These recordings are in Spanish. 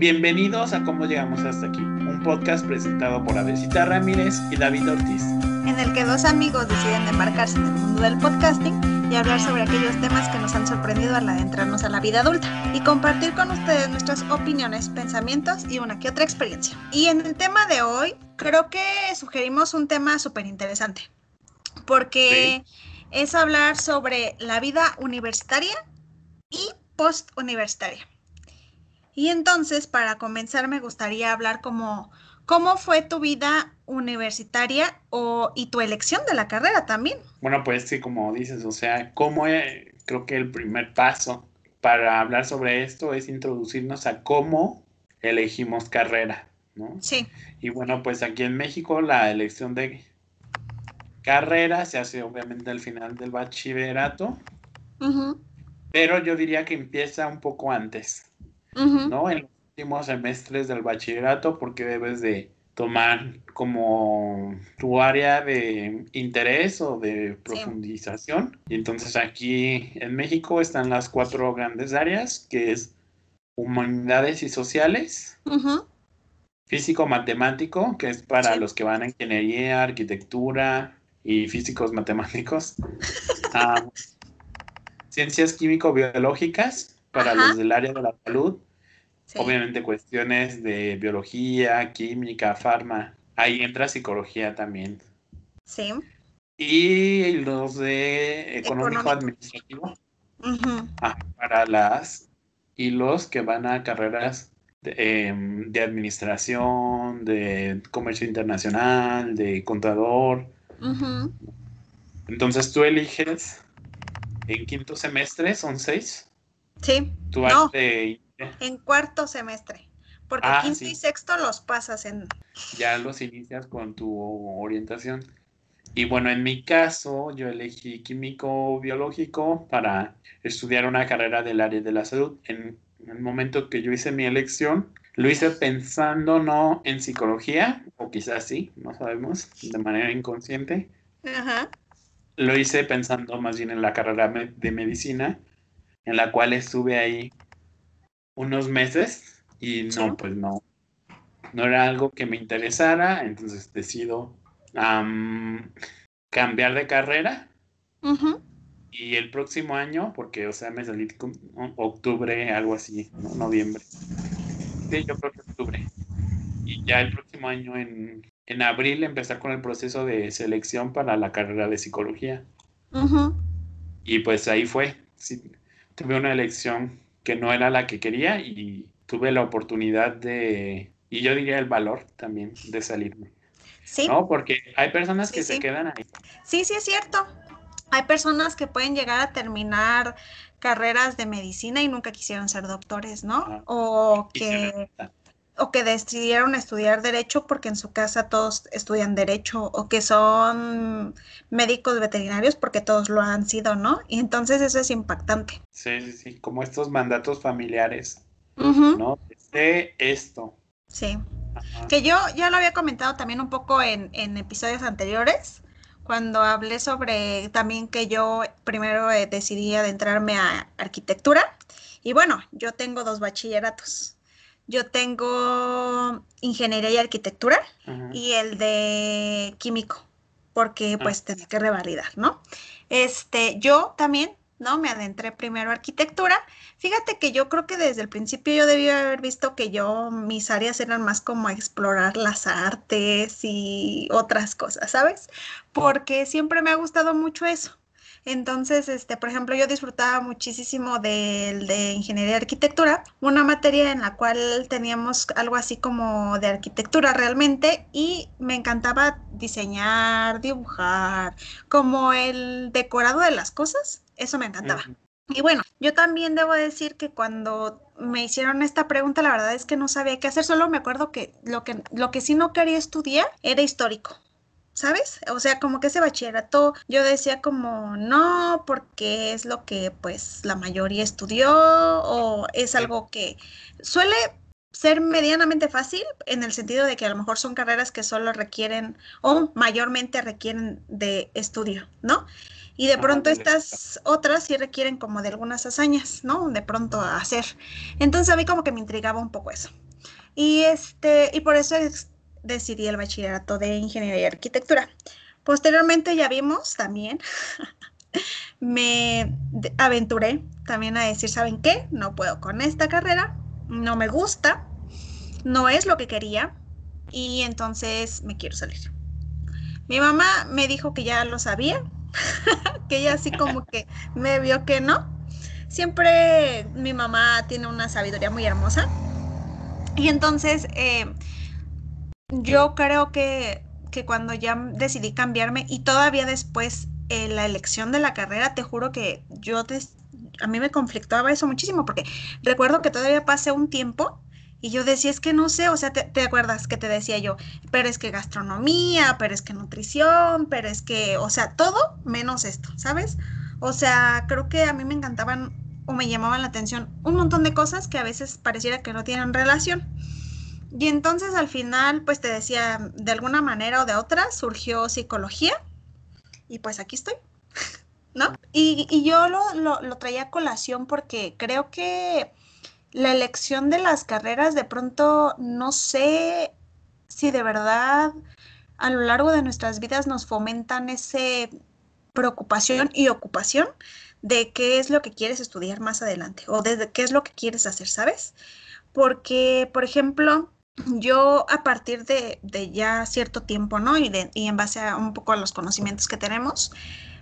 Bienvenidos a Cómo Llegamos Hasta Aquí, un podcast presentado por Avesita Ramírez y David Ortiz. En el que dos amigos deciden embarcarse en el mundo del podcasting y hablar sobre aquellos temas que nos han sorprendido al adentrarnos a la vida adulta y compartir con ustedes nuestras opiniones, pensamientos y una que otra experiencia. Y en el tema de hoy, creo que sugerimos un tema súper interesante, porque es hablar sobre la vida universitaria y post-universitaria. Y entonces, para comenzar, me gustaría hablar como cómo fue tu vida universitaria o, y tu elección de la carrera también. Bueno, pues sí, como dices, o sea, cómo eh, creo que el primer paso para hablar sobre esto es introducirnos a cómo elegimos carrera, ¿no? Sí. Y bueno, pues aquí en México la elección de carrera se hace obviamente al final del bachillerato, pero yo diría que empieza un poco antes. ¿No? En los últimos semestres del bachillerato porque debes de tomar como tu área de interés o de profundización. Y entonces aquí en México están las cuatro grandes áreas, que es humanidades y sociales, físico matemático, que es para los que van a ingeniería, arquitectura y físicos matemáticos, ah, ciencias químico-biológicas, para los del área de la salud. Obviamente cuestiones de biología, química, farma. Ahí entra psicología también. Sí. Y los de económico, administrativo. Ah, para las y los que van a carreras de, em, de administración, de comercio internacional, de contador. Entonces tú eliges en quinto semestre, son seis. Sí. no, en cuarto semestre. Porque ah, quinto y sexto los pasas en... Ya los inicias con tu orientación. Y bueno, en mi caso, yo elegí químico biológico para estudiar una carrera del área de la salud. En, el momento que yo hice mi elección, lo hice pensando no en psicología, o quizás sí, no sabemos, de manera inconsciente. Ajá. Lo hice pensando más bien en la carrera de medicina, en la cual estuve ahí unos meses y no, pues no, no era algo que me interesara, entonces decido cambiar de carrera. Y el próximo año, porque, o sea, me salí con octubre, algo así, noviembre. Sí, yo creo que octubre. Y ya el próximo año, en, en abril, empezar con el proceso de selección para la carrera de psicología. Y pues ahí fue. Sí, tuve una elección que no era la que quería y tuve la oportunidad de, y yo diría el valor también de salirme. Sí. ¿No? Porque hay personas que se quedan ahí. Sí, sí, es cierto. Hay personas que pueden llegar a terminar carreras de medicina y nunca quisieron ser doctores, ¿no? o que o que decidieron estudiar derecho porque en su casa todos estudian derecho o que son médicos veterinarios porque todos lo han sido, ¿no? Y entonces eso es impactante. Sí, sí, sí, como estos mandatos familiares, ¿no? De esto. Sí. Que yo ya lo había comentado también un poco en, en, episodios anteriores, cuando hablé sobre también que yo primero eh, decidí adentrarme a arquitectura. Y bueno, yo tengo dos bachilleratos. Yo tengo ingeniería y arquitectura y el de químico, porque ah. pues tenía que revalidar, ¿no? Este, yo también, ¿no? Me adentré primero a arquitectura. Fíjate que yo creo que desde el principio yo debí haber visto que yo, mis áreas eran más como explorar las artes y otras cosas, ¿sabes? Porque siempre me ha gustado mucho eso. Entonces, este, por ejemplo, yo disfrutaba muchísimo de, de ingeniería y arquitectura, una materia en la cual teníamos algo así como de arquitectura realmente y me encantaba diseñar, dibujar, como el decorado de las cosas, eso me encantaba. Y bueno, yo también debo decir que cuando me hicieron esta pregunta, la verdad es que no sabía qué hacer, solo me acuerdo que lo que, lo que sí no quería estudiar era histórico. ¿Sabes? O sea, como que ese bachillerato yo decía como no, porque es lo que pues la mayoría estudió o es algo que suele ser medianamente fácil en el sentido de que a lo mejor son carreras que solo requieren o mayormente requieren de estudio, ¿no? Y de pronto estas otras sí requieren como de algunas hazañas, ¿no? De pronto hacer. Entonces a mí como que me intrigaba un poco eso. Y, este, y por eso decidí el bachillerato de ingeniería y arquitectura. Posteriormente ya vimos también, me aventuré también a decir, ¿saben qué? No puedo con esta carrera, no me gusta, no es lo que quería y entonces me quiero salir. Mi mamá me dijo que ya lo sabía, que ella así como que me vio que no. Siempre mi mamá tiene una sabiduría muy hermosa. Y entonces eh, yo creo que, que, cuando ya decidí cambiarme y todavía después eh, la elección de la carrera, te juro que yo a mí me conflictaba eso muchísimo porque recuerdo que todavía pasé un tiempo y yo decía, es que no sé, o sea, te, acuerdas que te decía yo, pero es que gastronomía, pero es que nutrición, pero es que, o sea, todo menos esto, ¿sabes? O sea, creo que a mí me encantaban o me llamaban la atención un montón de cosas que a veces pareciera que no tienen relación. Y entonces al final, pues te decía, de alguna manera o de otra, surgió psicología y pues aquí estoy, ¿no? Y, y yo lo, lo, traía a colación porque creo que la elección de las carreras de pronto no sé si de verdad a lo largo de nuestras vidas nos fomentan ese preocupación y ocupación de qué es lo que quieres estudiar más adelante o de qué es lo que quieres hacer, ¿sabes? Porque, por ejemplo, yo a partir de, ya cierto tiempo, ¿no? Y, y en base a un poco a los conocimientos que tenemos,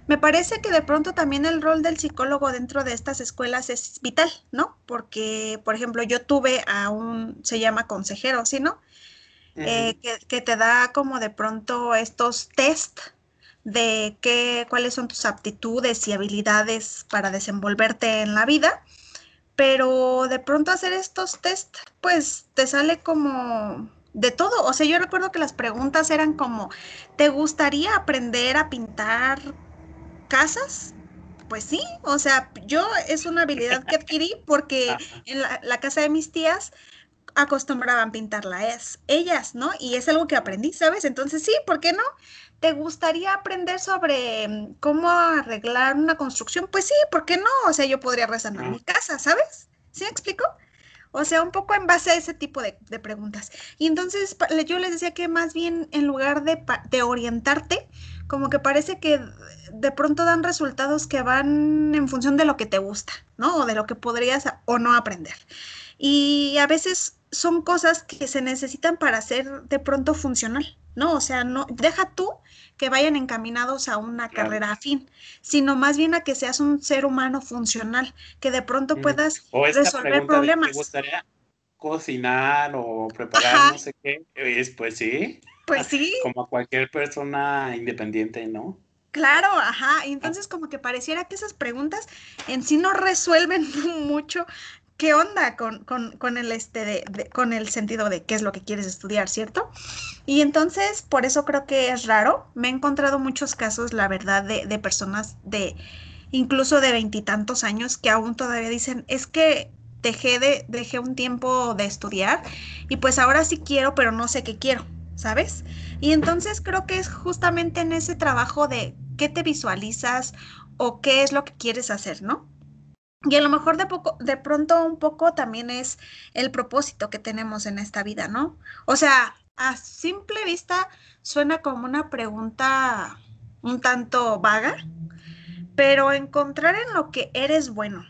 me parece que de pronto también el rol del psicólogo dentro de estas escuelas es vital, ¿no? Porque, por ejemplo, yo tuve a un, se llama consejero, ¿sí, no? Eh, que, te da como de pronto estos test de qué, cuáles son tus aptitudes y habilidades para desenvolverte en la vida, pero de pronto hacer estos test, pues te sale como de todo. O sea, yo recuerdo que las preguntas eran como, ¿te gustaría aprender a pintar casas, pues sí, o sea, yo es una habilidad que adquirí porque en la, casa de mis tías acostumbraban pintarla es ellas, ¿no? Y es algo que aprendí, ¿sabes? Entonces sí, ¿por qué no? ¿Te gustaría aprender sobre mm, cómo arreglar una construcción? Pues sí, ¿por qué no? O sea, yo podría en mi casa, ¿sabes? ¿Sí me explico? O sea, un poco en base a ese tipo de, preguntas. Y entonces yo les decía que más bien en lugar de, de orientarte, como que parece que de pronto dan resultados que van en función de lo que te gusta, ¿no? O de lo que podrías o no aprender. Y a veces son cosas que se necesitan para ser de pronto funcional, ¿no? O sea, no deja tú que vayan encaminados a una carrera afín, sino más bien a que seas un ser humano funcional, que de pronto puedas resolver problemas. ¿Te gustaría cocinar o preparar no sé qué? Pues sí. Pues sí. Como a cualquier persona independiente, ¿no? Claro, ajá. Y entonces como que pareciera que esas preguntas en sí no resuelven mucho qué onda con, el este de, con el sentido de qué es lo que quieres estudiar, ¿cierto? Y entonces, por eso creo que es raro. Me he encontrado muchos casos, la verdad, de, de personas de incluso de veintitantos años que aún todavía dicen, es que dejé de, dejé un tiempo de estudiar y pues ahora sí quiero, pero no sé qué quiero. ¿sabes? Y entonces creo que es justamente en ese trabajo de qué te visualizas o qué es lo que quieres hacer, ¿no? Y a lo mejor de, poco, de pronto un poco también es el propósito que tenemos en esta vida, ¿no? O sea, a simple vista suena como una pregunta un tanto vaga, pero encontrar en lo que eres bueno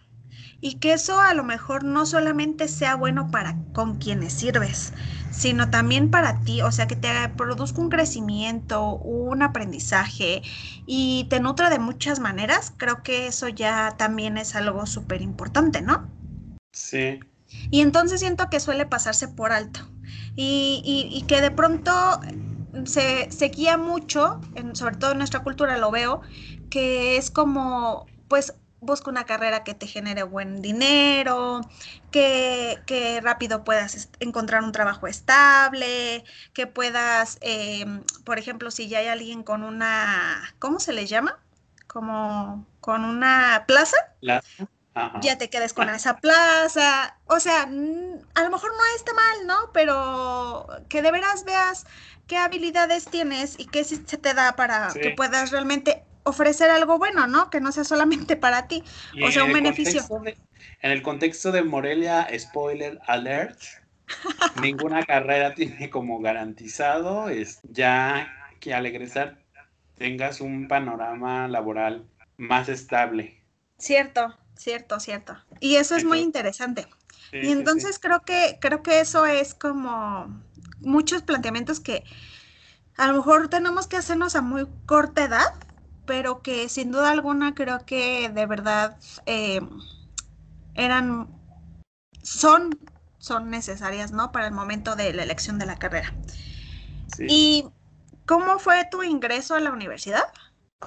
y que eso a lo mejor no solamente sea bueno para con quienes sirves, sino también para ti, o sea, que te produzca un crecimiento, un aprendizaje y te nutra de muchas maneras, creo que eso ya también es algo súper importante, ¿no? Sí. Y entonces siento que suele pasarse por alto y, y, que de pronto se, se guía mucho, sobre todo en nuestra cultura lo veo, que es como, pues busca una carrera que te genere buen dinero, que, que rápido puedas encontrar un trabajo estable, que puedas, em, por ejemplo, si ya hay alguien con una, ¿cómo se le llama? Como con una plaza. Ya te quedes con esa plaza. O sea, a lo mejor no está mal, ¿no? Pero que de veras veas qué habilidades tienes y qué se te da para que puedas realmente ofrecer algo bueno, ¿no? Que no sea solamente para ti, o sea, un beneficio. en el contexto de Morelia, spoiler alert, ninguna carrera tiene como garantizado es ya que al egresar tengas un panorama laboral más estable. Cierto, cierto, cierto. Y eso es muy interesante. y entonces creo que creo que eso es como muchos planteamientos que a lo mejor tenemos que hacernos a muy corta edad, pero que sin duda alguna creo que de verdad eh, eran, son, son necesarias, ¿no? Para el momento de la elección de la carrera. ¿Y cómo fue tu ingreso a la universidad?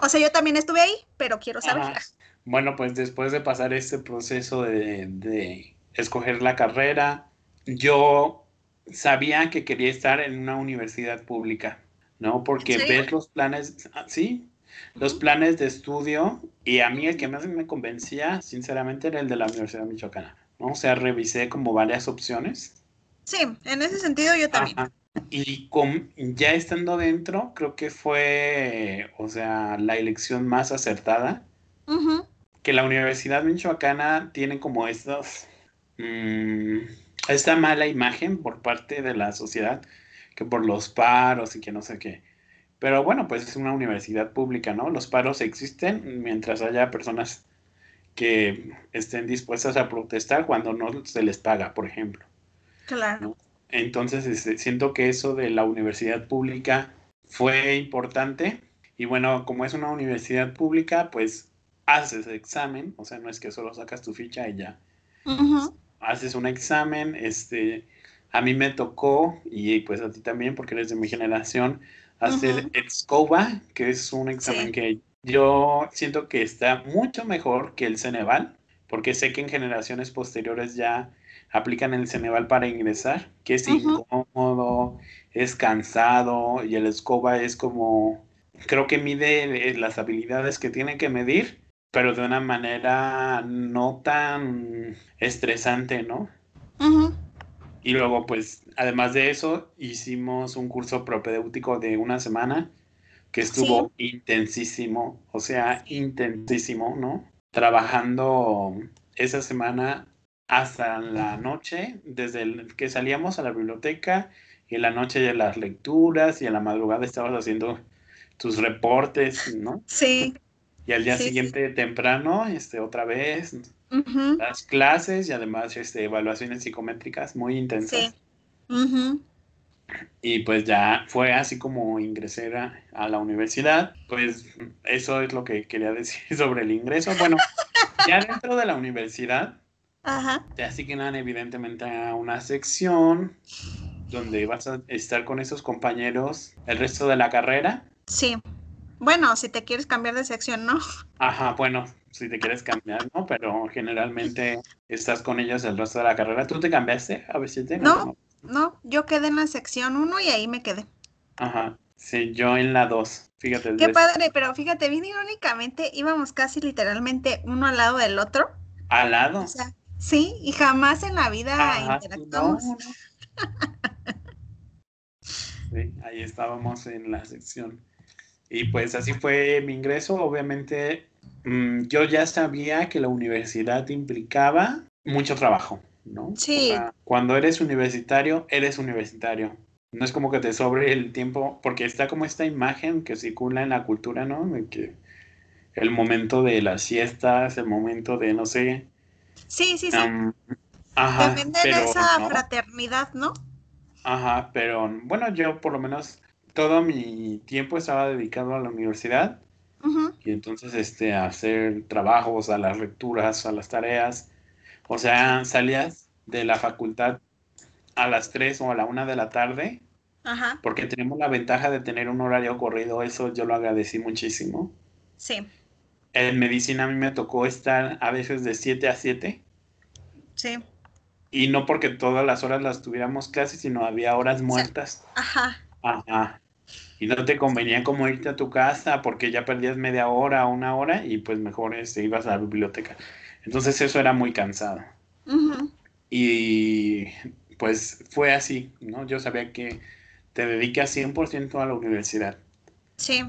O sea, yo también estuve ahí, pero quiero saber. Bueno, pues después de pasar este proceso de escoger la carrera, yo sabía que quería estar en una universidad pública. ¿no? Porque ves los planes, ah, sí, los planes de estudio y a mí el que más me convencía, sinceramente, era el de la Universidad Michoacana, ¿no? O sea, revisé como varias opciones. Sí, en ese sentido yo también. Y con, ya estando dentro, creo que fue, o sea, la elección más acertada. Que la Universidad Michoacana tiene como estos, mm, esta mala imagen por parte de la sociedad que por los paros y que no sé qué. Pero bueno, pues es una universidad pública, ¿no? Los paros existen mientras haya personas que estén dispuestas a protestar cuando no se les paga, por ejemplo. Claro. Entonces, este, siento que eso de la universidad pública fue importante. Y bueno, como es una universidad pública, pues haces examen, o sea, no es que solo sacas tu ficha y ya. Haces un examen, este, a mí me tocó, y pues a ti también, porque eres de mi generación, hacer el SCOBA, que es un examen que yo siento que está mucho mejor que el Ceneval, porque sé que en generaciones posteriores ya aplican el Ceneval para ingresar, que es incómodo, es cansado, y el SCOBA es como, creo que mide las habilidades que tiene que medir, pero de una manera no tan estresante, ¿no? Y luego, pues, además de eso, hicimos un curso propedéutico de una semana que estuvo intensísimo, o sea, intensísimo, ¿no? Trabajando esa semana hasta la noche, desde el que salíamos a la biblioteca y en la noche de las lecturas y en la madrugada estabas haciendo tus reportes, ¿no? Sí. Y al día siguiente temprano, este, otra vez, las clases y además este, evaluaciones psicométricas muy intensas. Y pues ya fue así como ingresé a, la universidad. Pues eso es lo que quería decir sobre el ingreso. Bueno, ya dentro de la universidad, te asignan evidentemente a una sección donde vas a estar con esos compañeros el resto de la carrera. Sí. Bueno, si te quieres cambiar de sección, ¿no? Ajá, bueno, si te quieres cambiar, ¿no? Pero generalmente estás con ellos el resto de la carrera. ¿Tú te cambiaste a veces? No, no, yo quedé en la sección 1 y ahí me quedé. Ajá, sí, yo en la 2, fíjate. Qué padre, pero fíjate, bien irónicamente íbamos casi literalmente uno al lado del otro. ¿Al lado? O sea, sí, y jamás en la vida interactuamos. sí, ahí estábamos en la sección y pues así fue mi ingreso. Obviamente mm, yo ya sabía que la universidad implicaba mucho trabajo, ¿no? Sí. cuando eres universitario, eres universitario. No es como que te sobre el tiempo, porque está como esta imagen que circula en la cultura, ¿no? De que el momento de las siestas, el momento de, no sé. Sí, sí, sí. ajá, Depende de esa fraternidad, ¿no? Ajá, pero bueno, yo por lo menos todo mi tiempo estaba dedicado a la universidad y entonces este, hacer trabajos, a las lecturas, a las tareas. O sea, salías de la facultad a las 3 o a la 1 de la tarde porque tenemos la ventaja de tener un horario corrido, eso yo lo agradecí muchísimo. Sí. En medicina a mí me tocó estar a veces de 7 a 7. Sí. Y no porque todas las horas las tuviéramos clases, sino había horas muertas. Ajá. Ajá. Y no te convenía como irte a tu casa porque ya perdías media hora o una hora y pues mejor este, ibas a la biblioteca. Entonces eso era muy cansado. Y pues fue así, ¿no? Yo sabía que te dedicas 100% a la universidad. Sí.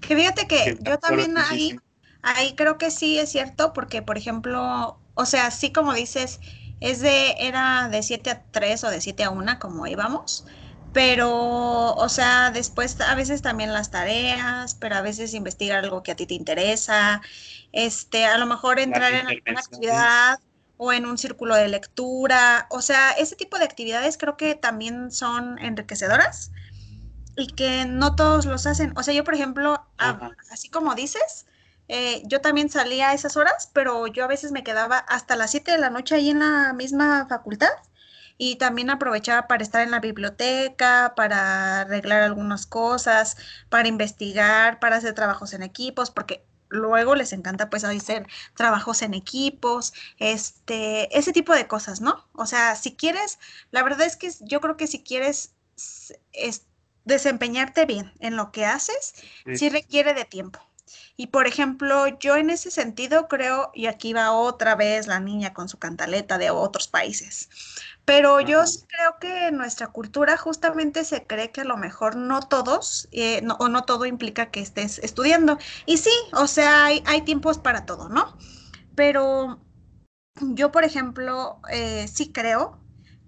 Que fíjate que, yo también ahí, ahí creo que sí es cierto porque, por ejemplo, o sea, sí como dices, es de, era de 7 a 3 o de 7 a 1 como íbamos, pero, o sea, después a veces también las tareas, pero a veces investigar algo que a ti te interesa, este, a lo mejor entrar en alguna actividad o en un círculo de lectura, o sea, ese tipo de actividades creo que también son enriquecedoras y que no todos los hacen. O sea, yo, por ejemplo, así como dices, eh, yo también salía a esas horas, pero yo a veces me quedaba hasta las 7 de la noche ahí en la misma facultad y también aprovechaba para estar en la biblioteca, para arreglar algunas cosas, para investigar, para hacer trabajos en equipos, porque luego les encanta pues hacer trabajos en equipos, este, ese tipo de cosas, ¿no? O sea, si quieres, la verdad es que yo creo que si quieres desempeñarte bien en lo que haces, sí requiere de tiempo. Y por ejemplo, yo en ese sentido creo, y aquí va otra vez la niña con su cantaleta de otros países, pero yo creo que en nuestra cultura justamente se cree que a lo mejor no todos, eh, o no todo implica que estés estudiando. Y sí, o sea, hay, hay tiempos para todo, ¿no? Pero yo, por ejemplo, eh, sí creo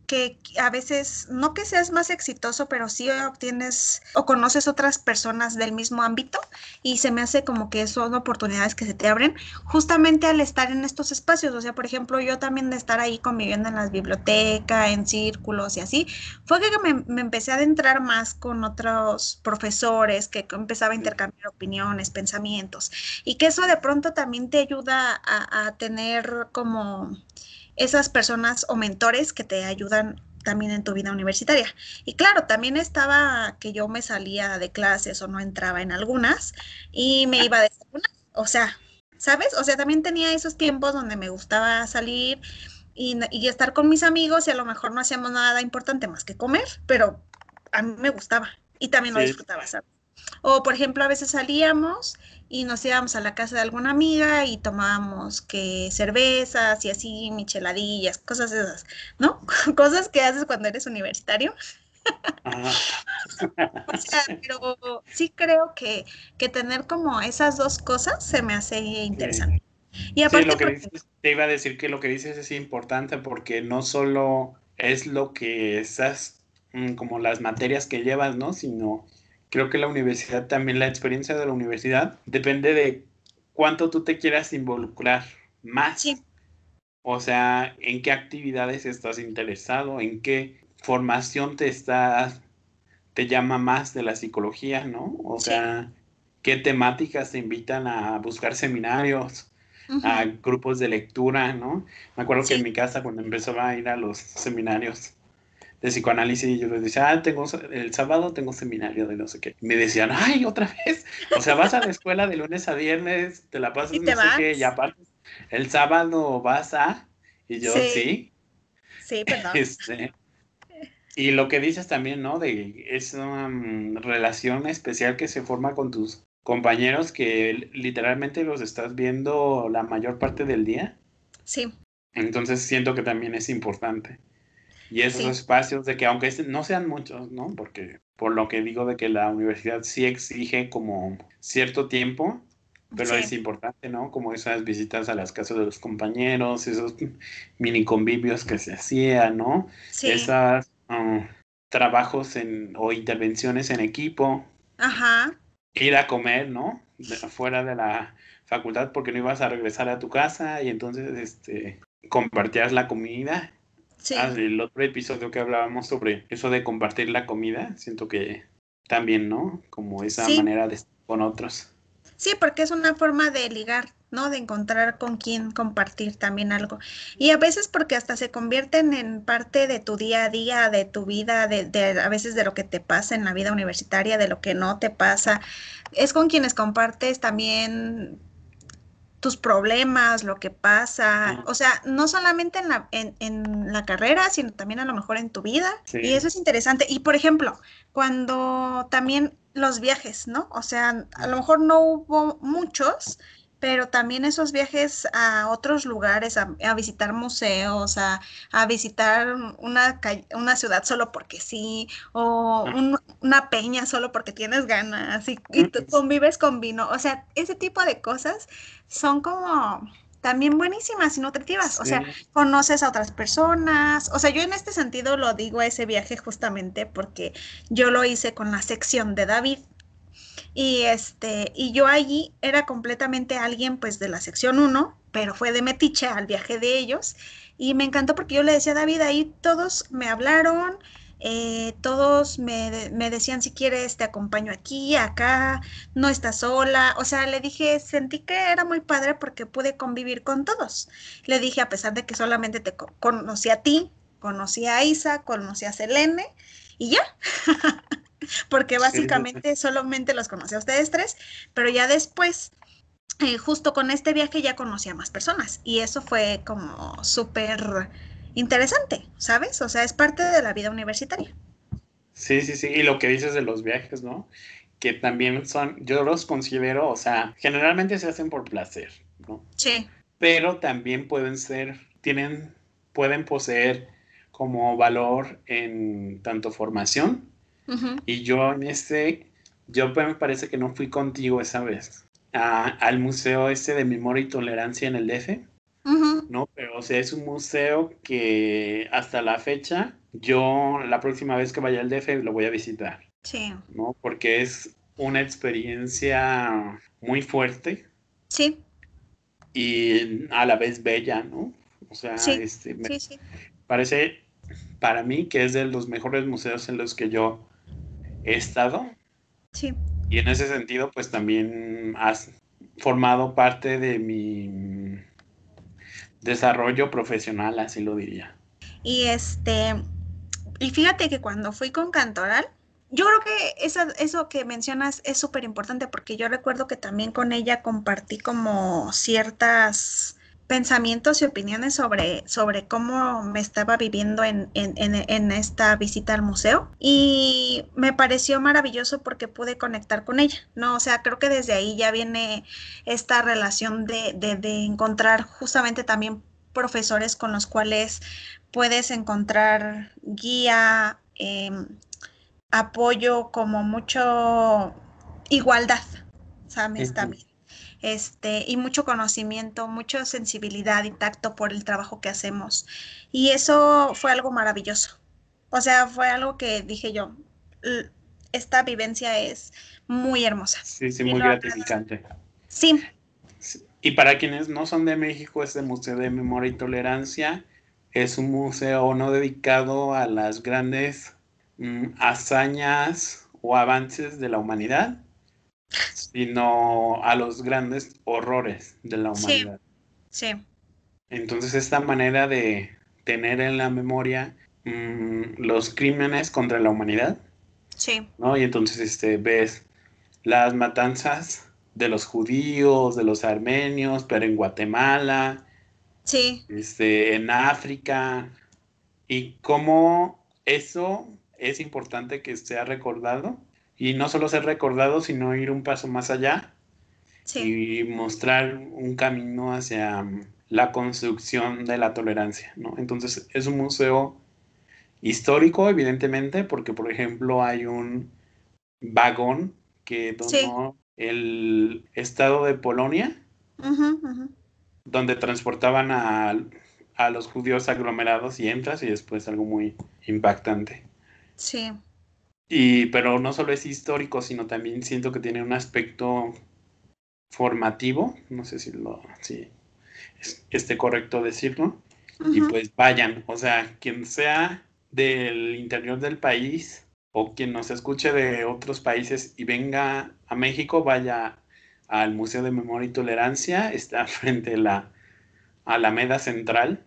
que a veces, no que seas más exitoso, pero sí obtienes o conoces otras personas del mismo ámbito y se me hace como que son oportunidades que se te abren justamente al estar en estos espacios. O sea, por ejemplo, yo también de estar ahí conviviendo en las bibliotecas, en círculos y así, fue que me, me empecé a adentrar más con otros profesores, que empezaba a intercambiar opiniones, pensamientos y que eso de pronto también te ayuda a, a tener como esas personas o mentores que te ayudan también en tu vida universitaria. Y claro, también estaba que yo me salía de clases o no entraba en algunas y me iba de o sea, ¿sabes? O sea, también tenía esos tiempos donde me gustaba salir y, estar con mis amigos y a lo mejor no hacíamos nada importante más que comer, pero a mí me gustaba y también lo disfrutaba, ¿sabes? O por ejemplo, a veces salíamos y nos íbamos a la casa de alguna amiga y tomábamos que cervezas y así, micheladillas, cosas esas, ¿no? cosas que haces cuando eres universitario. o sea, pero sí creo que, que, tener como esas dos cosas se me hace interesante. Y aparte, lo que te iba a decir que lo que dices es importante porque no solo es lo que esas, mm, como las materias que llevas, ¿no? Sino creo que la universidad también, la experiencia de la universidad, depende de cuánto tú te quieras involucrar más. Sí. O sea, en qué actividades estás interesado, en qué formación te estás, te llama más de la psicología, ¿no? O sea, qué temáticas te invitan a buscar seminarios, a grupos de lectura, ¿no? Me acuerdo que en mi casa cuando empezaba a ir a los seminarios de psicoanálisis y yo les decía, ah, tengo, el sábado tengo seminario de no sé qué. Y me decían, ay, otra vez. O sea, vas a la escuela de lunes a viernes, te la pasas no sé qué, y aparte, el sábado vas a, y yo, sí. Sí, perdón. Este, y lo que dices también, ¿no? De esa mm, relación especial que se forma con tus compañeros que literalmente los estás viendo la mayor parte del día. Sí. Entonces siento que también es importante. Y esos espacios de que aunque no sean muchos, ¿no? Porque por lo que digo de que la universidad sí exige como cierto tiempo, pero es importante, ¿no? Como esas visitas a las casas de los compañeros, esos mini convivios que se hacían, ¿no? Sí. Esos um, trabajos en, o intervenciones en equipo. Ajá. Ir a comer, ¿no? fuera de la facultad porque no ibas a regresar a tu casa y entonces este compartías la comida Ah, el otro episodio que hablábamos sobre eso de compartir la comida, siento que también, ¿no? Como esa manera de estar con otros. Sí, porque es una forma de ligar, ¿no? De encontrar con quién compartir también algo. Y a veces porque hasta se convierten en parte de tu día a día, de tu vida, de, de, a veces de lo que te pasa en la vida universitaria, de lo que no te pasa. Es con quienes compartes también tus problemas, lo que pasa, o sea, no solamente en la, en, en la carrera, sino también a lo mejor en tu vida. Y eso es interesante. Y por ejemplo, cuando también los viajes, ¿no? O sea, a lo mejor no hubo muchos, pero también esos viajes a otros lugares, a, visitar museos, a, visitar una, una ciudad solo porque sí, o una peña solo porque tienes ganas, y, y tú convives con vino, o sea, ese tipo de cosas son como también buenísimas y nutritivas. O sea, conoces a otras personas. O sea, yo en este sentido lo digo a ese viaje justamente porque yo lo hice con la sección de David. Y este, y yo allí era completamente alguien pues de la sección 1, pero fue de metiche al viaje de ellos. Y me encantó porque yo le decía a David, ahí todos me hablaron, eh, todos me, decían si quieres te acompaño aquí, acá, no estás sola. O sea, le dije, sentí que era muy padre porque pude convivir con todos. Le dije, a pesar de que solamente te conocí a ti, conocí a Isa, conocí a Selene y ya. porque básicamente solamente los conocí a ustedes tres, pero ya después eh, justo con este viaje ya conocí a más personas y eso fue como súper interesante, ¿sabes? O sea, es parte de la vida universitaria. Sí, sí, sí. Y lo que dices de los viajes, ¿no? Que también son, yo los considero, o sea, generalmente se hacen por placer, ¿no? Sí. Pero también pueden ser, tienen, pueden poseer como valor en tanto formación. Y yo en este, yo me parece que no fui contigo esa vez al museo ese de memoria y tolerancia en el DF. ¿no? Pero, o sea, es un museo que hasta la fecha, yo la próxima vez que vaya al DF lo voy a visitar. Sí. ¿No? Porque es una experiencia muy fuerte. Sí. Y a la vez bella, ¿no? O sea, este, parece para mí que es de los mejores museos en los que yo estado. Sí. Y en ese sentido, pues también has formado parte de mi desarrollo profesional, así lo diría. Y este, y fíjate que cuando fui con Cantoral, yo creo que eso, eso que mencionas es súper importante porque yo recuerdo que también con ella compartí como ciertas pensamientos y opiniones sobre, sobre cómo me estaba viviendo en, en, esta visita al museo y me pareció maravilloso porque pude conectar con ella, ¿no? O sea, creo que desde ahí ya viene esta relación de, de, encontrar justamente también profesores con los cuales puedes encontrar guía, em, apoyo, como mucho igualdad, ¿sabes? También este, y mucho conocimiento, mucha sensibilidad y tacto por el trabajo que hacemos. Y eso fue algo maravilloso. O sea, fue algo que dije yo, esta vivencia es muy hermosa. Sí, sí, muy gratificante. Sí. Y para quienes no son de México, este Museo de Memoria y Tolerancia es un museo no dedicado a las grandes mm, hazañas o avances de la humanidad, sino a los grandes horrores de la humanidad. Sí. Entonces esta manera de tener en la memoria mm, los crímenes contra la humanidad. Sí. ¿no? Y entonces este, ves las matanzas de los judíos, de los armenios, pero en Guatemala. Sí. Este, en África. Y cómo eso es importante que sea recordado y no solo ser recordado, sino ir un paso más allá y mostrar un camino hacia mm, la construcción de la tolerancia, ¿no? Entonces es un museo histórico, evidentemente, porque por ejemplo hay un vagón que donó el estado de Polonia, donde transportaban a, a los judíos aglomerados y entras y después algo muy impactante. Sí. Y, pero no solo es histórico, sino también siento que tiene un aspecto formativo, no sé si lo si esté correcto decirlo, y pues vayan, o sea, quien sea del interior del país o quien nos escuche de otros países y venga a México, vaya al Museo de Memoria y Tolerancia, está frente a la Alameda Central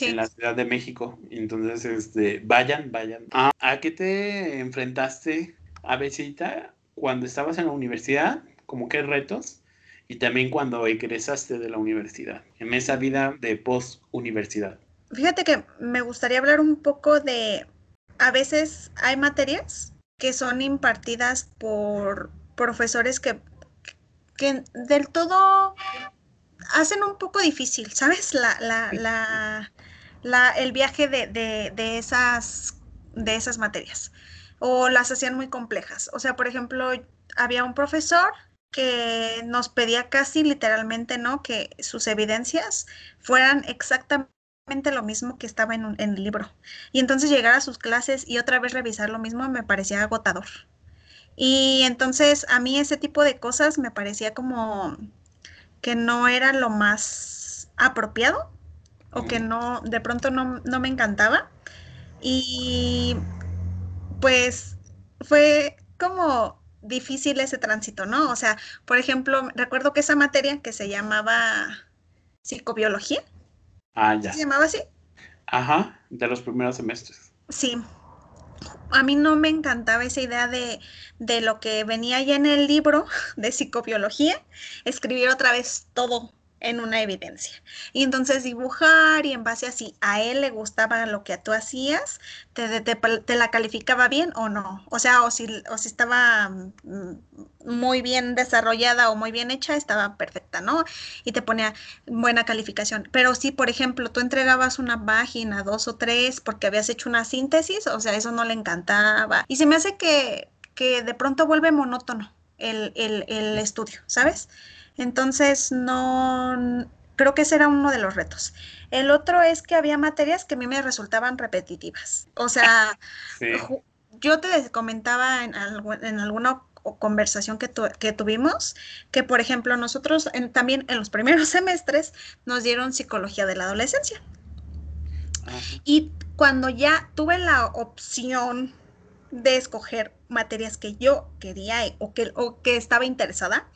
en la Ciudad de México. Entonces, este, vayan, vayan. Ah, ¿A qué te enfrentaste, a Besita, cuando estabas en la universidad? ¿Cómo qué retos? Y también cuando egresaste de la universidad, en esa vida de post-universidad. Fíjate que me gustaría hablar un poco de, a veces hay materias que son impartidas por profesores que, que del todo hacen un poco difícil, ¿sabes? La, la, la, el viaje de, de, de, esas, de esas materias o las hacían muy complejas. O sea, por ejemplo, había un profesor que nos pedía casi literalmente, ¿no? Que sus evidencias fueran exactamente lo mismo que estaba en, en, el libro. Y entonces llegar a sus clases y otra vez revisar lo mismo me parecía agotador. Y entonces a mí ese tipo de cosas me parecía como que no era lo más apropiado o que no, de pronto no, no me encantaba. Y pues fue como difícil ese tránsito, ¿no? O sea, por ejemplo, recuerdo que esa materia que se llamaba psicobiología. Ah, ya. ¿Se llamaba así? Ajá, de los primeros semestres. Sí. A mí no me encantaba esa idea de, de lo que venía ya en el libro de psicobiología, escribir otra vez todo en una evidencia. Y entonces dibujar y en base así a él le gustaba lo que tú hacías, te, te, la calificaba bien o no. O sea, o si, o si estaba mm, muy bien desarrollada o muy bien hecha, estaba perfecta, ¿no? Y te ponía buena calificación. Pero si, por ejemplo, tú entregabas una página, dos o tres, porque habías hecho una síntesis, o sea, eso no le encantaba. Y se me hace que, que de pronto vuelve monótono el, el estudio, ¿sabes? Entonces, no, creo que ese era uno de los retos. El otro es que había materias que a mí me resultaban repetitivas. O sea, yo te comentaba en, en alguna conversación que, que, tuvimos, que por ejemplo nosotros también en los primeros semestres nos dieron psicología de la adolescencia. Y cuando ya tuve la opción de escoger materias que yo quería o que, o que estaba interesada,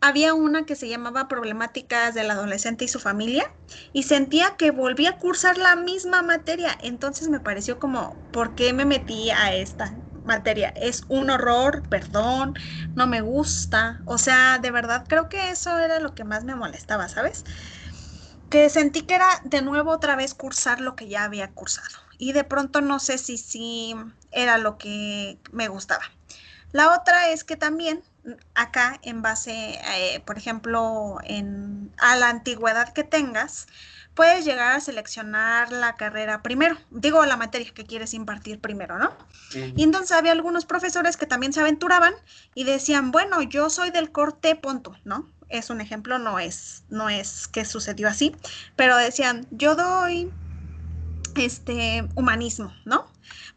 había una que se llamaba Problemáticas del adolescente y su familia y sentía que volvía a cursar la misma materia. Entonces me pareció como, ¿por qué me metí a esta materia? Es un horror, perdón, no me gusta. O sea, de verdad creo que eso era lo que más me molestaba, ¿sabes? Que sentí que era de nuevo otra vez cursar lo que ya había cursado. Y de pronto no sé si sí era lo que me gustaba. La otra es que también acá en base, eh, por ejemplo, en, a la antigüedad que tengas, puedes llegar a seleccionar la carrera primero, digo la materia que quieres impartir primero, ¿no? Y entonces había algunos profesores que también se aventuraban y decían, bueno, yo soy del corte punto, ¿no? Es un ejemplo, no es, no es que sucedió así, pero decían, yo doy este humanismo, ¿no?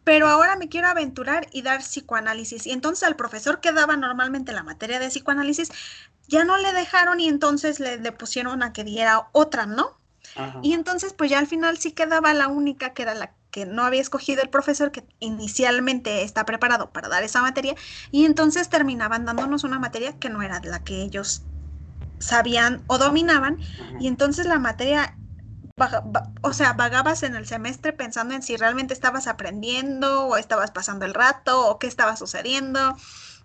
Pero ahora me quiero aventurar y dar psicoanálisis. Y entonces al profesor que daba normalmente la materia de psicoanálisis, ya no le dejaron y entonces le, pusieron a que diera otra, ¿no? Y entonces pues ya al final sí quedaba la única que era la que no había escogido el profesor que inicialmente está preparado para dar esa materia y entonces terminaban dándonos una materia que no era la que ellos sabían o dominaban y entonces la materia o sea, vagabas en el semestre pensando en si realmente estabas aprendiendo o estabas pasando el rato o qué estaba sucediendo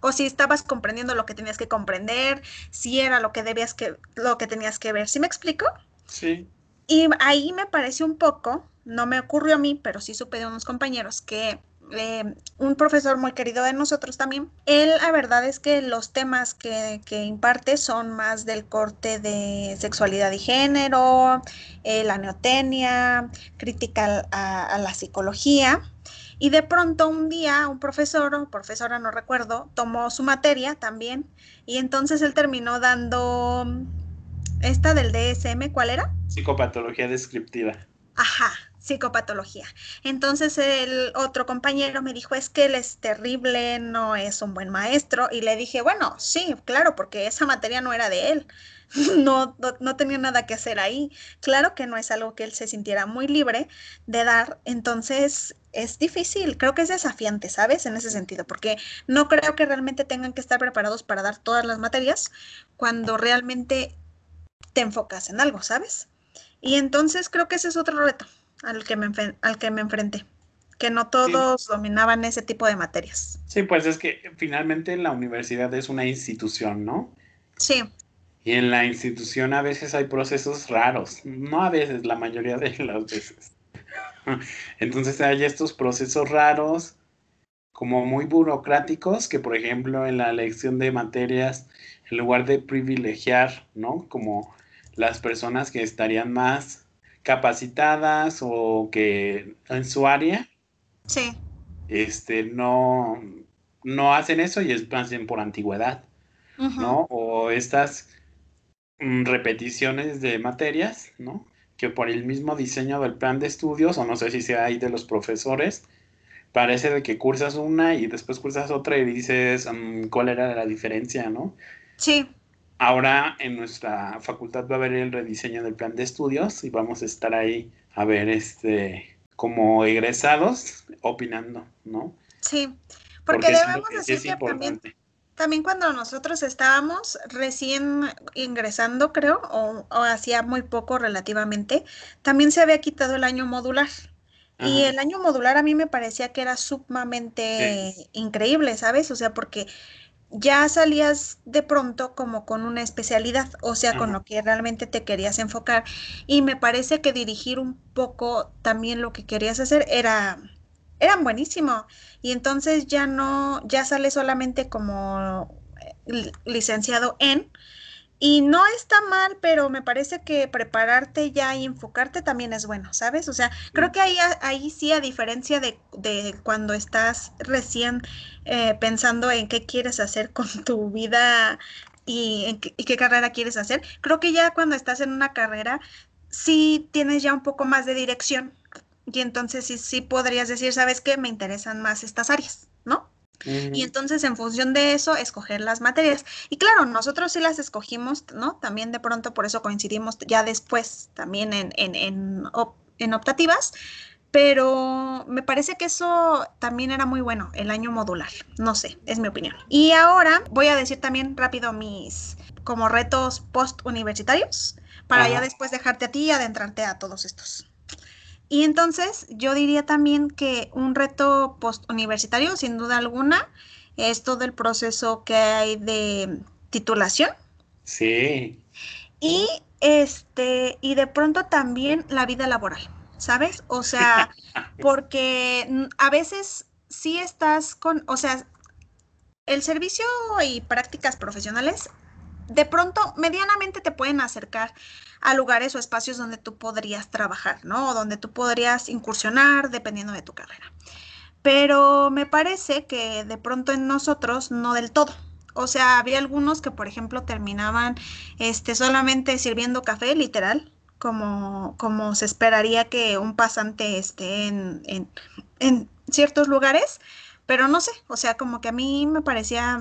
o si estabas comprendiendo lo que tenías que comprender, si era lo que debías que lo que tenías que ver. ¿Sí me explico? Sí. Y ahí me pareció un poco, no me ocurrió a mí, pero sí supe de unos compañeros que eh, un profesor muy querido de nosotros también. Él, la verdad es que los temas que, imparte son más del corte de sexualidad y género, eh, la neotenia, crítica a, la psicología. Y de pronto un día un profesor o profesora, no recuerdo, tomó su materia también y entonces él terminó dando esta del DSM, ¿cuál era? Psicopatología descriptiva. Ajá, psicopatología. Entonces el otro compañero me dijo, es que él es terrible, no es un buen maestro. Y le dije, bueno, sí, claro, porque esa materia no era de él. No, no, tenía nada que hacer ahí. Claro que no es algo que él se sintiera muy libre de dar. Entonces es difícil, creo que es desafiante, ¿sabes? En ese sentido, porque no creo que realmente tengan que estar preparados para dar todas las materias cuando realmente te enfocas en algo, ¿sabes? Y entonces creo que ese es otro reto al que me, al que me enfrenté, que no todos dominaban ese tipo de materias. Sí, pues es que finalmente la universidad es una institución, ¿no? Sí. Y en la institución a veces hay procesos raros, no a veces, la mayoría de las veces. Entonces hay estos procesos raros, como muy burocráticos, que por ejemplo en la elección de materias, en lugar de privilegiar, ¿no? Como las personas que estarían más capacitadas o que en su área. Sí. Este, no, no hacen eso y es más bien por antigüedad. ¿no? O estas mm, repeticiones de materias, ¿no? Que por el mismo diseño del plan de estudios, o no sé si sea ahí de los profesores, parece de que cursas una y después cursas otra y dices mm, cuál era la diferencia, ¿no? Sí. Ahora en nuestra facultad va a haber el rediseño del plan de estudios y vamos a estar ahí a ver este como egresados opinando, ¿no? Sí, porque, debemos decir que, también, también cuando nosotros estábamos recién ingresando, creo, o, hacía muy poco relativamente, también se había quitado el año modular. Y el año modular a mí me parecía que era sumamente increíble, ¿sabes? O sea, porque ya salías de pronto como con una especialidad, o sea, con lo que realmente te querías enfocar. Y me parece que dirigir un poco también lo que querías hacer era, eran buenísimo. Y entonces ya no, ya sale solamente como eh, licenciado en, y no está mal, pero me parece que prepararte ya y enfocarte también es bueno, ¿sabes? O sea, creo que ahí, ahí sí, a diferencia de, cuando estás recién eh, pensando en qué quieres hacer con tu vida y, y qué carrera quieres hacer, creo que ya cuando estás en una carrera sí tienes ya un poco más de dirección y entonces sí, sí podrías decir, ¿sabes qué? Me interesan más estas áreas. Y entonces en función de eso, escoger las materias. Y claro, nosotros sí las escogimos, ¿no? También de pronto por eso coincidimos ya después también en, en, en, optativas, pero me parece que eso también era muy bueno, el año modular. No sé, es mi opinión. Y ahora voy a decir también rápido mis como retos post universitarios para ya después dejarte a ti y adentrarte a todos estos. Y entonces yo diría también que un reto postuniversitario, sin duda alguna, es todo el proceso que hay de titulación. Sí. Y este, y de pronto también la vida laboral, ¿sabes? O sea, porque a veces sí estás con, o sea, el servicio y prácticas profesionales de pronto medianamente te pueden acercar a lugares o espacios donde tú podrías trabajar, ¿no? O donde tú podrías incursionar dependiendo de tu carrera. Pero me parece que de pronto en nosotros no del todo. O sea, había algunos que, por ejemplo, terminaban este, solamente sirviendo café, literal, como, como se esperaría que un pasante esté en, en, en ciertos lugares, pero no sé, o sea, como que a mí me parecía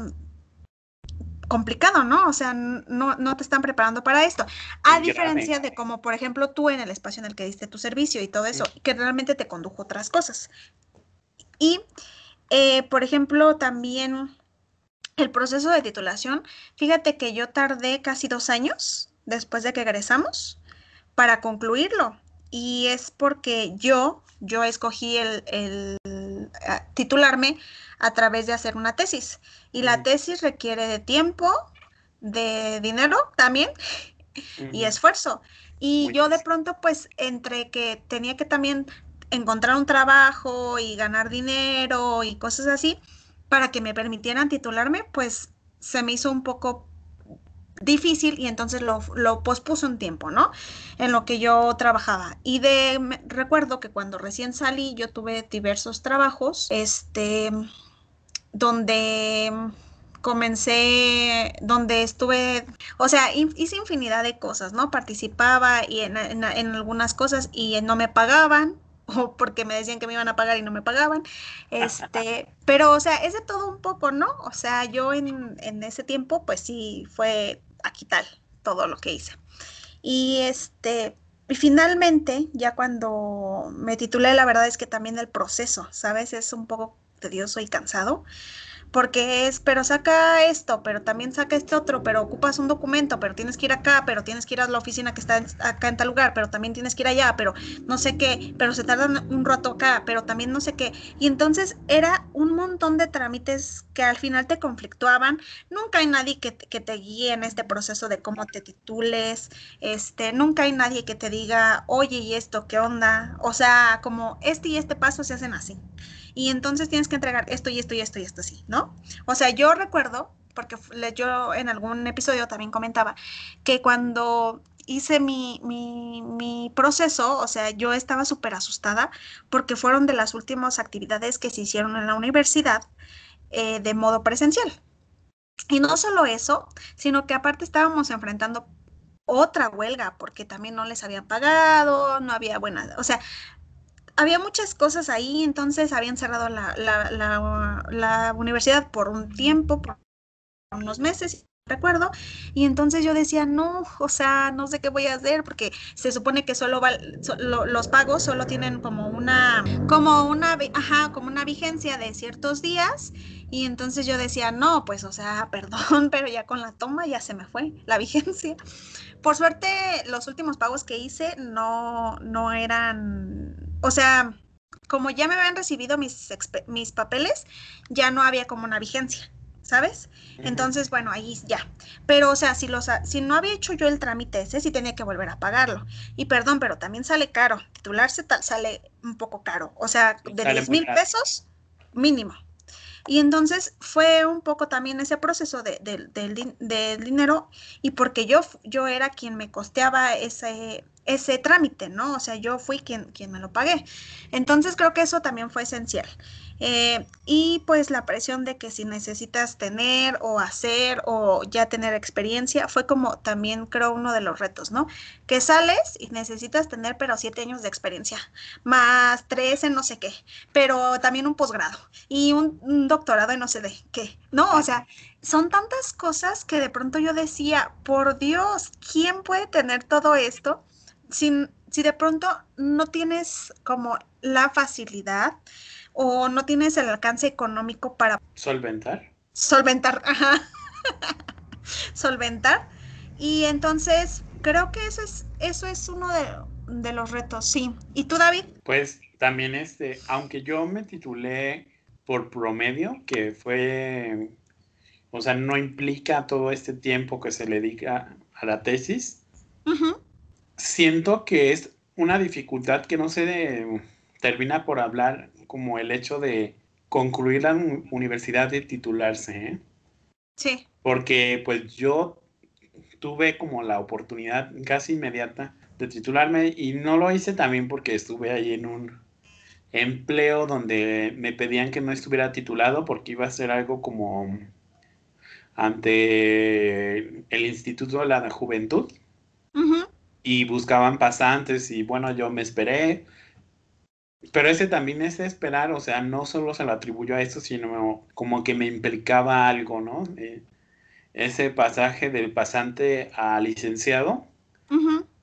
complicado, ¿no? O sea, no, no te están preparando para esto. A diferencia de como, por ejemplo, tú en el espacio en el que diste tu servicio y todo eso, que realmente te condujo a otras cosas. Y, eh, por ejemplo, también el proceso de titulación, fíjate que yo tardé casi dos años después de que egresamos para concluirlo. Y es porque yo, yo escogí el, el titularme a través de hacer una tesis. Y la tesis requiere de tiempo, de dinero también y esfuerzo. Y yo de pronto, pues, entre que tenía que también encontrar un trabajo y ganar dinero y cosas así, para que me permitieran titularme, pues se me hizo un poco difícil y entonces lo, lo pospuso un tiempo, ¿no? En lo que yo trabajaba. Y de recuerdo que cuando recién salí yo tuve diversos trabajos, este, donde comencé, donde estuve, o sea, hice infinidad de cosas, ¿no? Participaba y en, algunas cosas y no me pagaban, o porque me decían que me iban a pagar y no me pagaban. Este, pero, o sea, es de todo un poco, ¿no? O sea, yo en, en ese tiempo, pues sí, fue aquí tal todo lo que hice. Y este, y finalmente, ya cuando me titulé, la verdad es que también el proceso, ¿sabes? Es un poco tedioso y cansado, porque es, pero saca esto, pero también saca este otro, pero ocupas un documento, pero tienes que ir acá, pero tienes que ir a la oficina que está acá en tal lugar, pero también tienes que ir allá, pero no sé qué, pero se tardan un rato acá, pero también no sé qué. Y entonces era un montón de trámites que al final te conflictuaban. Nunca hay nadie que, que te guíe en este proceso de cómo te titules, este, nunca hay nadie que te diga, oye, ¿y esto qué onda? O sea, como este y este paso se hacen así y entonces tienes que entregar esto y esto y esto y esto así, ¿no? O sea, yo recuerdo, porque yo en algún episodio también comentaba, que cuando hice mi, mi, proceso, o sea, yo estaba súper asustada porque fueron de las últimas actividades que se hicieron en la universidad eh, de modo presencial. Y no solo eso, sino que aparte estábamos enfrentando otra huelga porque también no les habían pagado, no había buena, o sea, había muchas cosas ahí, entonces habían cerrado la, la, la, la universidad por un tiempo, por unos meses, recuerdo, y entonces yo decía, no, o sea, no sé qué voy a hacer, porque se supone que solo va, los pagos solo tienen como una, como una, ajá, como una vigencia de ciertos días, y entonces yo decía, no, pues, o sea, perdón, pero ya con la toma ya se me fue la vigencia. Por suerte, los últimos pagos que hice no, no eran, o sea, como ya me habían recibido mis, mis papeles, ya no había como una vigencia. ¿sabes? Entonces, bueno, ahí ya. Pero, o sea, si, los, si no había hecho yo el trámite ese, sí tenía que volver a pagarlo. Y perdón, pero también sale caro. Titularse tal, sale un poco caro. O sea, de 10 mil pesos mínimo. Y entonces fue un poco también ese proceso de, del dinero y porque yo, yo era quien me costeaba ese, ese trámite, ¿no? O sea, yo fui quien, quien me lo pagué. Entonces creo que eso también fue esencial. Eh, y pues la presión de que si necesitas tener o hacer o ya tener experiencia fue como también creo uno de los retos, ¿no? Que sales y necesitas tener pero siete años de experiencia, más tres en no sé qué, pero también un posgrado y un, un doctorado en no sé de qué, ¿no? O sea, son tantas cosas que de pronto yo decía, por Dios, ¿quién puede tener todo esto? Sin, si de pronto no tienes como la facilidad o no tienes el alcance económico para solventar. Solventar, ajá. solventar. Y entonces creo que eso es, eso es uno de, los retos, sí. ¿Y tú, David? Pues también este, aunque yo me titulé por promedio, que fue, o sea, no implica todo este tiempo que se le dedica a la tesis, siento que es una dificultad que no se termina por hablar como el hecho de concluir la universidad y titularse. ¿eh? Sí. Porque pues yo tuve como la oportunidad casi inmediata de titularme y no lo hice también porque estuve ahí en un empleo donde me pedían que no estuviera titulado porque iba a ser algo como ante el Instituto de la Juventud y buscaban pasantes y bueno, yo me esperé, pero ese también es esperar, o sea, no solo se lo atribuyo a eso, sino como que me implicaba algo, ¿no? ese pasaje del pasante a licenciado,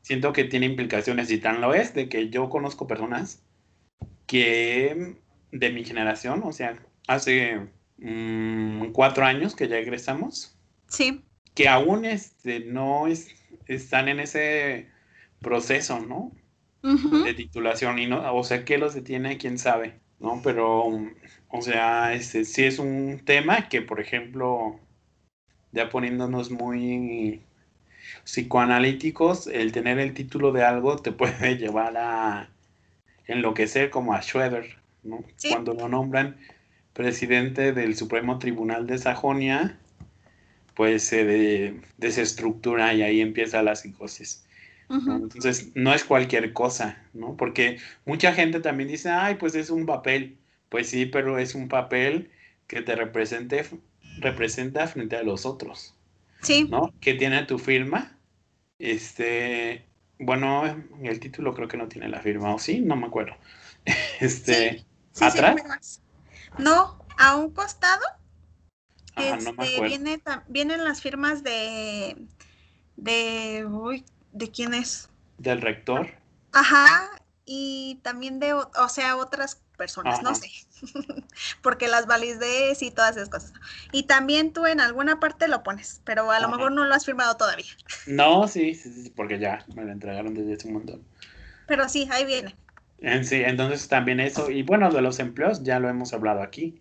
siento que tiene implicaciones y tan lo es de que yo conozco personas que de mi generación, o sea, hace mm, cuatro años que ya egresamos. Sí. Que aún este, no es, están en ese proceso, ¿no? de titulación y no, o sea, ¿qué los detiene? ¿Quién sabe? ¿No? Pero, o sea, este sí es un tema que, por ejemplo, ya poniéndonos muy psicoanalíticos, el tener el título de algo te puede llevar a enloquecer como a Schroeder, ¿no? Cuando lo nombran presidente del Supremo Tribunal de Sajonia, pues se desestructura y ahí empieza la psicosis. Entonces, no es cualquier cosa, ¿no? Porque mucha gente también dice, ay, pues es un papel. Pues sí, pero es un papel que te represente, representa frente a los otros. Sí. ¿No? Que tiene tu firma. Este, bueno, el título creo que no tiene la firma, ¿o sí? No me acuerdo. Este, ¿atrás? no, a un costado. este, viene, vienen las firmas de, de, uy, ¿De quién es? Del rector. Ajá, y también de, o sea, otras personas, no sé, porque las valides y todas esas cosas. Y también tú en alguna parte lo pones, pero a lo mejor no lo has firmado todavía. No, sí, sí, sí, porque ya me lo entregaron desde hace un montón. Pero sí, ahí viene. En, sí, entonces también eso, y bueno, de los empleos ya lo hemos hablado aquí,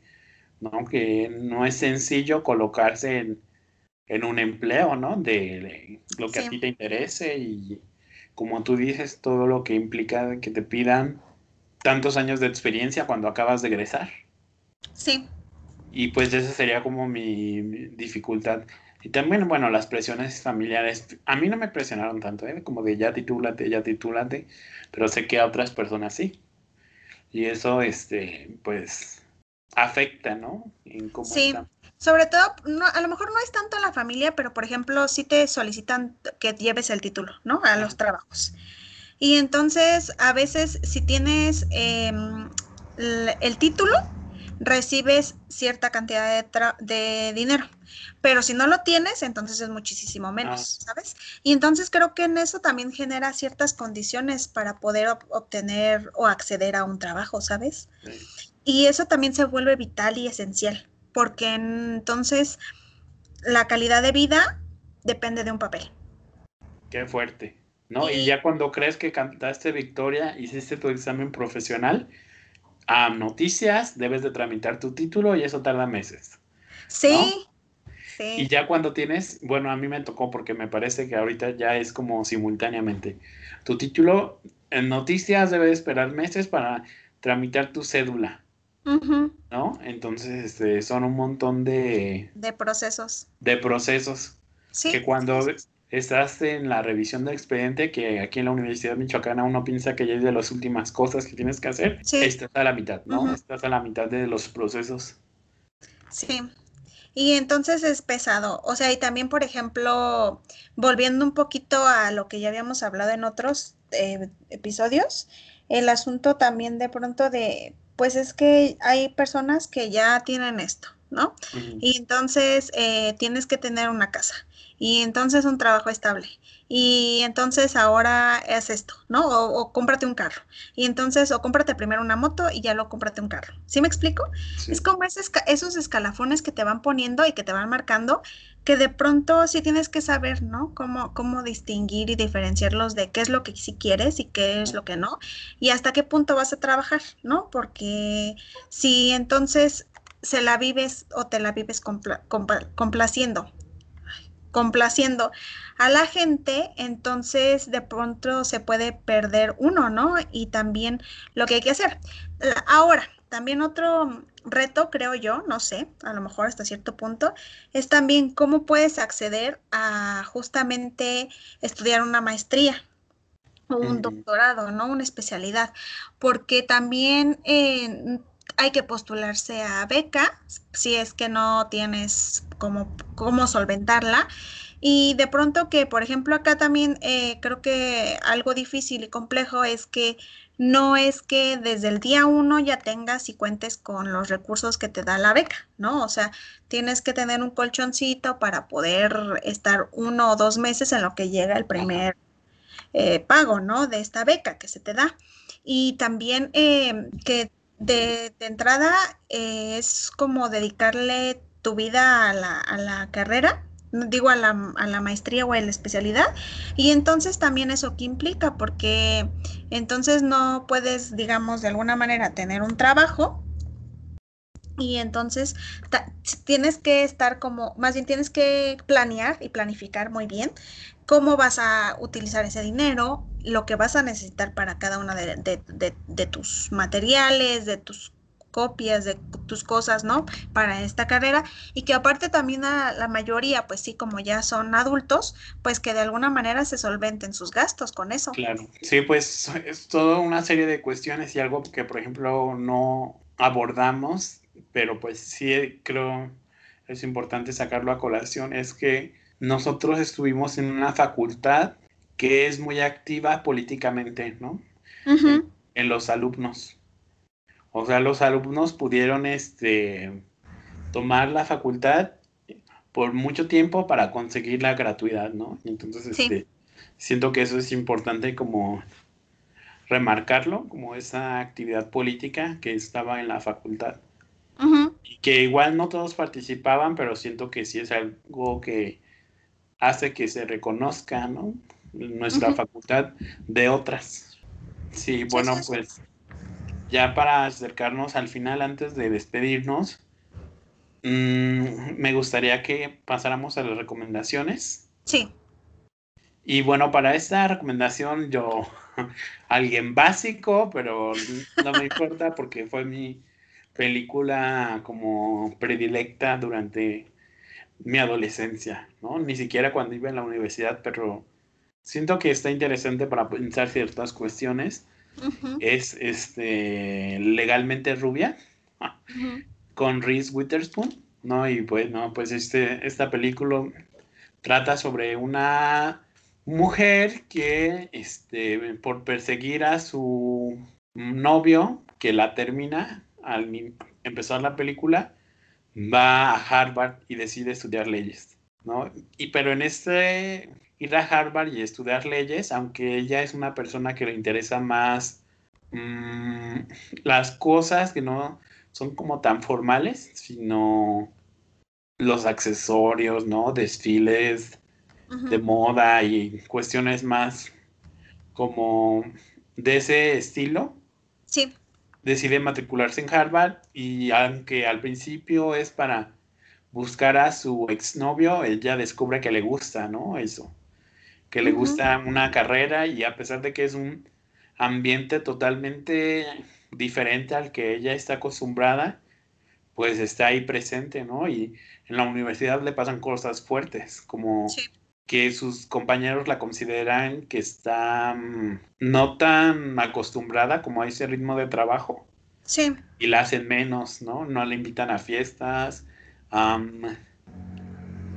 ¿no? Que no es sencillo colocarse en, en un empleo, ¿no? De, lo que a ti te interese y como tú dices, todo lo que implica que te pidan tantos años de experiencia cuando acabas de egresar. Sí. Y pues esa sería como mi, dificultad. Y también, bueno, las presiones familiares, a mí no me presionaron tanto, ¿eh? como de ya titúlate, ya titúlate, pero sé que a otras personas sí. Y eso, este, pues, afecta, ¿no? sí. Sobre todo, a lo mejor no es tanto la familia, pero por ejemplo, sí te solicitan que lleves el título, ¿no? A los trabajos. Y entonces, a veces, si tienes em, el título, recibes cierta cantidad de, dinero. Pero si no lo tienes, entonces es muchísimo menos, ah. ¿sabes? Y entonces creo que en eso también genera ciertas condiciones para poder obtener o acceder a un trabajo, ¿sabes? Y eso también se vuelve vital y esencial, porque entonces la calidad de vida depende de un papel. Qué fuerte, ¿no? Y, ya cuando crees que cantaste victoria, hiciste tu examen profesional, a noticias, debes de tramitar tu título y eso tarda meses. Sí. Sí. Y ya cuando tienes, bueno, a mí me tocó porque me parece que ahorita ya es como simultáneamente. Tu título en noticias debe esperar meses para tramitar tu cédula. ¿No? Entonces, este, son un montón de... De procesos. De procesos. Sí. Que cuando estás en la revisión del expediente, que aquí en la Universidad Michoacana uno piensa que ya es de las últimas cosas que tienes que hacer, estás a la mitad, ¿no? Estás a la mitad de los procesos. Sí. Y entonces es pesado. O sea, y también, por ejemplo, volviendo un poquito a lo que ya habíamos hablado en otros eh, episodios, el asunto también de pronto de, pues es que hay personas que ya tienen esto, ¿no? Y entonces eh, tienes que tener una casa y entonces un trabajo estable. Y entonces ahora es esto, ¿no? O, cómprate un carro. Y entonces, o cómprate primero una moto y ya lo cómprate un carro. ¿Sí me explico? Es como esos escalafones que te van poniendo y que te van marcando, que de pronto sí tienes que saber, ¿no? Cómo, cómo distinguir y diferenciarlos de qué es lo que sí quieres y qué es lo que no. Y hasta qué punto vas a trabajar, ¿no? Porque si entonces se la vives o te la vives complaciendo complaciendo a la gente, entonces de pronto se puede perder uno, ¿no? Y también lo que hay que hacer. Ahora, también otro reto, creo yo, no sé, a lo mejor hasta cierto punto, es también cómo puedes acceder a justamente estudiar una maestría o un doctorado, ¿no? Una especialidad, porque también eh, hay que postularse a beca si es que no tienes cómo, cómo solventarla. Y de pronto que, por ejemplo, acá también eh, creo que algo difícil y complejo es que no es que desde el día uno ya tengas y cuentes con los recursos que te da la beca, ¿no? O sea, tienes que tener un colchoncito para poder estar uno o dos meses en lo que llega el primer eh, pago, ¿no? De esta beca que se te da. Y también eh, que de, entrada eh, es como dedicarle tu vida a la, a la carrera, digo a la, a la, maestría o a la especialidad, y entonces también eso que implica, porque entonces no puedes, digamos, de alguna manera tener un trabajo y entonces tienes que estar como, más bien tienes que planear y planificar muy bien cómo vas a utilizar ese dinero, lo que vas a necesitar para cada una de, tus materiales, de tus copias de tus cosas, ¿no? Para esta carrera y que aparte también a la mayoría, pues sí, como ya son adultos, pues que de alguna manera se solventen sus gastos con eso. Claro, sí, pues es toda una serie de cuestiones y algo que, por ejemplo, no abordamos, pero pues sí creo es importante sacarlo a colación, es que nosotros estuvimos en una facultad que es muy activa políticamente, ¿no? en, los alumnos. O sea, los alumnos pudieron este, tomar la facultad por mucho tiempo para conseguir la gratuidad, ¿no? Entonces, este, siento que eso es importante como remarcarlo, como esa actividad política que estaba en la facultad. Y que igual no todos participaban, pero siento que sí es algo que hace que se reconozca, ¿no? nuestra facultad de otras. Sí, bueno, pues ya para acercarnos al final, antes de despedirnos, mm, me gustaría que pasáramos a las recomendaciones. Sí. Y bueno, para esta recomendación yo, alguien básico, pero no me importa porque fue mi película como predilecta durante mi adolescencia, ¿no? Ni siquiera cuando iba en la universidad, pero siento que está interesante para pensar ciertas cuestiones. Es este legalmente rubia con Reese Witherspoon. ¿no? Y pues, no, pues este, esta película trata sobre una mujer que, este, por perseguir a su novio, que la termina al empezar la película, va a Harvard y decide estudiar leyes, ¿no? Y pero en este ir a Harvard y estudiar leyes, aunque ella es una persona que le interesa más mm, las cosas que no son como tan formales, sino los accesorios, ¿no? Desfiles de moda y cuestiones más como de ese estilo. Sí. Decide matricularse en Harvard y aunque al principio es para buscar a su exnovio, ella descubre que le gusta, ¿no? Eso. Que le gusta una carrera y a pesar de que es un ambiente totalmente diferente al que ella está acostumbrada, pues está ahí presente, ¿no? Y en la universidad le pasan cosas fuertes, como que sus compañeros la consideran que está mm, no tan acostumbrada como a ese ritmo de trabajo. Sí. Y la hacen menos, ¿no? No le invitan a fiestas.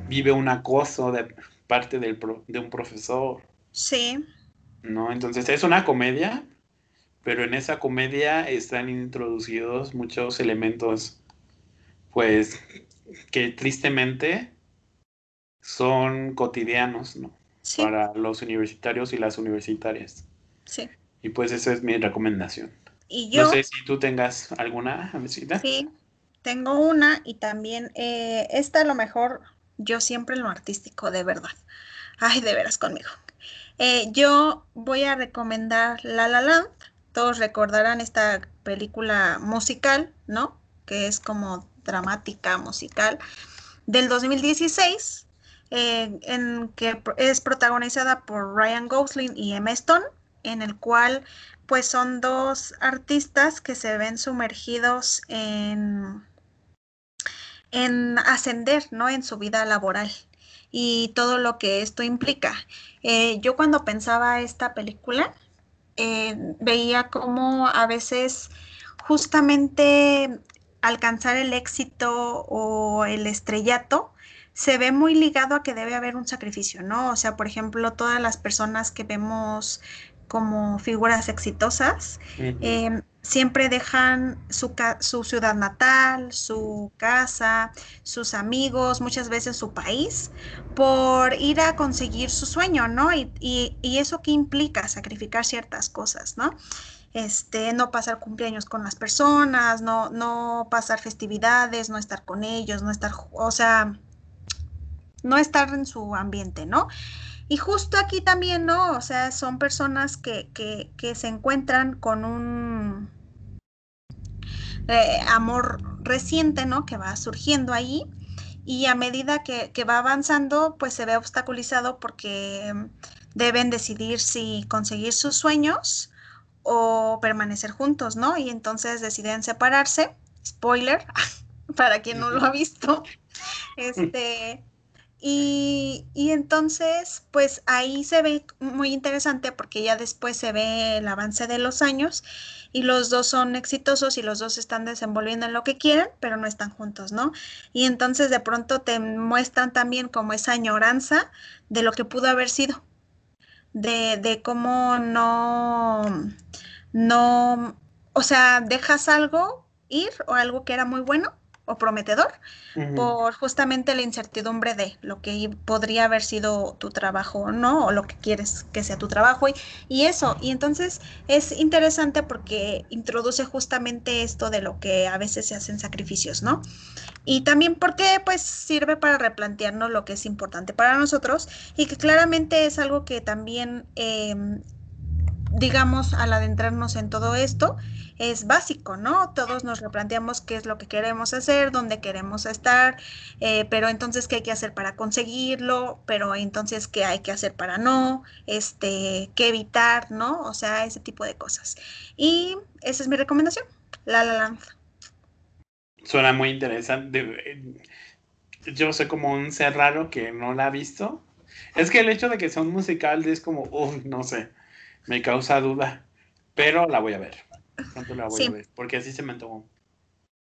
vive un acoso de parte del de un profesor. Sí. ¿No? Entonces es una comedia, pero en esa comedia están introducidos muchos elementos, pues, que tristemente son cotidianos, ¿no? Para los universitarios y las universitarias. Sí. Y pues esa es mi recomendación. Y yo, no sé si tú tengas alguna, visita. Sí, tengo una y también eh, esta a lo mejor yo siempre lo artístico, de verdad. Ay, de veras conmigo. Eh, yo voy a recomendar La La Land. Todos recordarán esta película musical, ¿no? Que es como dramática musical del 2016 eh, en que es protagonizada por Ryan Gosling y Emma Stone, en el cual pues son dos artistas que se ven sumergidos en, en ascender, ¿no? En su vida laboral y todo lo que esto implica. Eh, yo cuando pensaba esta película, eh, veía como a veces justamente alcanzar el éxito o el estrellato se ve muy ligado a que debe haber un sacrificio, ¿no? O sea, por ejemplo, todas las personas que vemos como figuras exitosas, em, siempre dejan su, su, ciudad natal, su casa, sus amigos, muchas veces su país, por ir a conseguir su sueño, ¿no? Y, y, eso que implica sacrificar ciertas cosas, ¿no? Este, no pasar cumpleaños con las personas, no, no pasar festividades, no estar con ellos, no estar, o sea, no estar en su ambiente, ¿no? Y justo aquí también, ¿no? O sea, son personas que, que, se encuentran con un eh, amor reciente, ¿no? Que va surgiendo ahí y a medida que, que, va avanzando, pues se ve obstaculizado porque deben decidir si conseguir sus sueños o permanecer juntos, ¿no? Y entonces deciden separarse. Spoiler, para quien no lo ha visto. Este, y, entonces, pues ahí se ve muy interesante porque ya después se ve el avance de los años y los dos son exitosos y los dos están desenvolviendo en lo que quieren, pero no están juntos, ¿no? Y entonces de pronto te muestran también como esa añoranza de lo que pudo haber sido, de, de cómo no, no, o sea, dejas algo ir o algo que era muy bueno o prometedor por justamente la incertidumbre de lo que podría haber sido tu trabajo no o lo que quieres que sea tu trabajo y, y, eso. Y entonces es interesante porque introduce justamente esto de lo que a veces se hacen sacrificios no y también porque pues sirve para replantearnos lo que es importante para nosotros y que claramente es algo que también em, digamos al adentrarnos en todo esto es básico, ¿no? Todos nos replanteamos qué es lo que queremos hacer, dónde queremos estar, eh, pero entonces qué hay que hacer para conseguirlo, pero entonces qué hay que hacer para no, este, qué evitar, ¿no? O sea, ese tipo de cosas. Y esa es mi recomendación, La La Land. Suena muy interesante. Yo sé como un ser raro que no la ha visto. Es que el hecho de que son musicales es como, uy, no sé, me causa duda, pero la voy a ver la voy a ver, porque así se me antojó.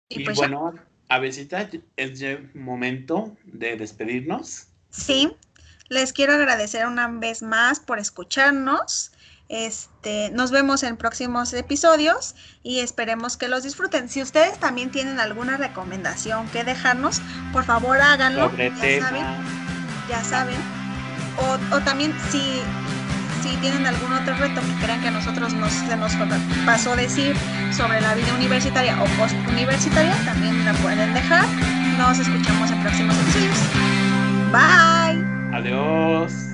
Y, pues bueno, Avesita, es ya momento de despedirnos. Sí, les quiero agradecer una vez más por escucharnos. Este, nos vemos en próximos episodios y esperemos que los disfruten. Si ustedes también tienen alguna recomendación que dejarnos, por favor háganlo. ya saben, ya saben. O, también si, si tienen algún otro reto que crean que a nosotros nos, se nos pasó decir sobre la vida universitaria o post-universitaria, también la pueden dejar. Nos escuchamos en próximos episodios. Bye. Adiós.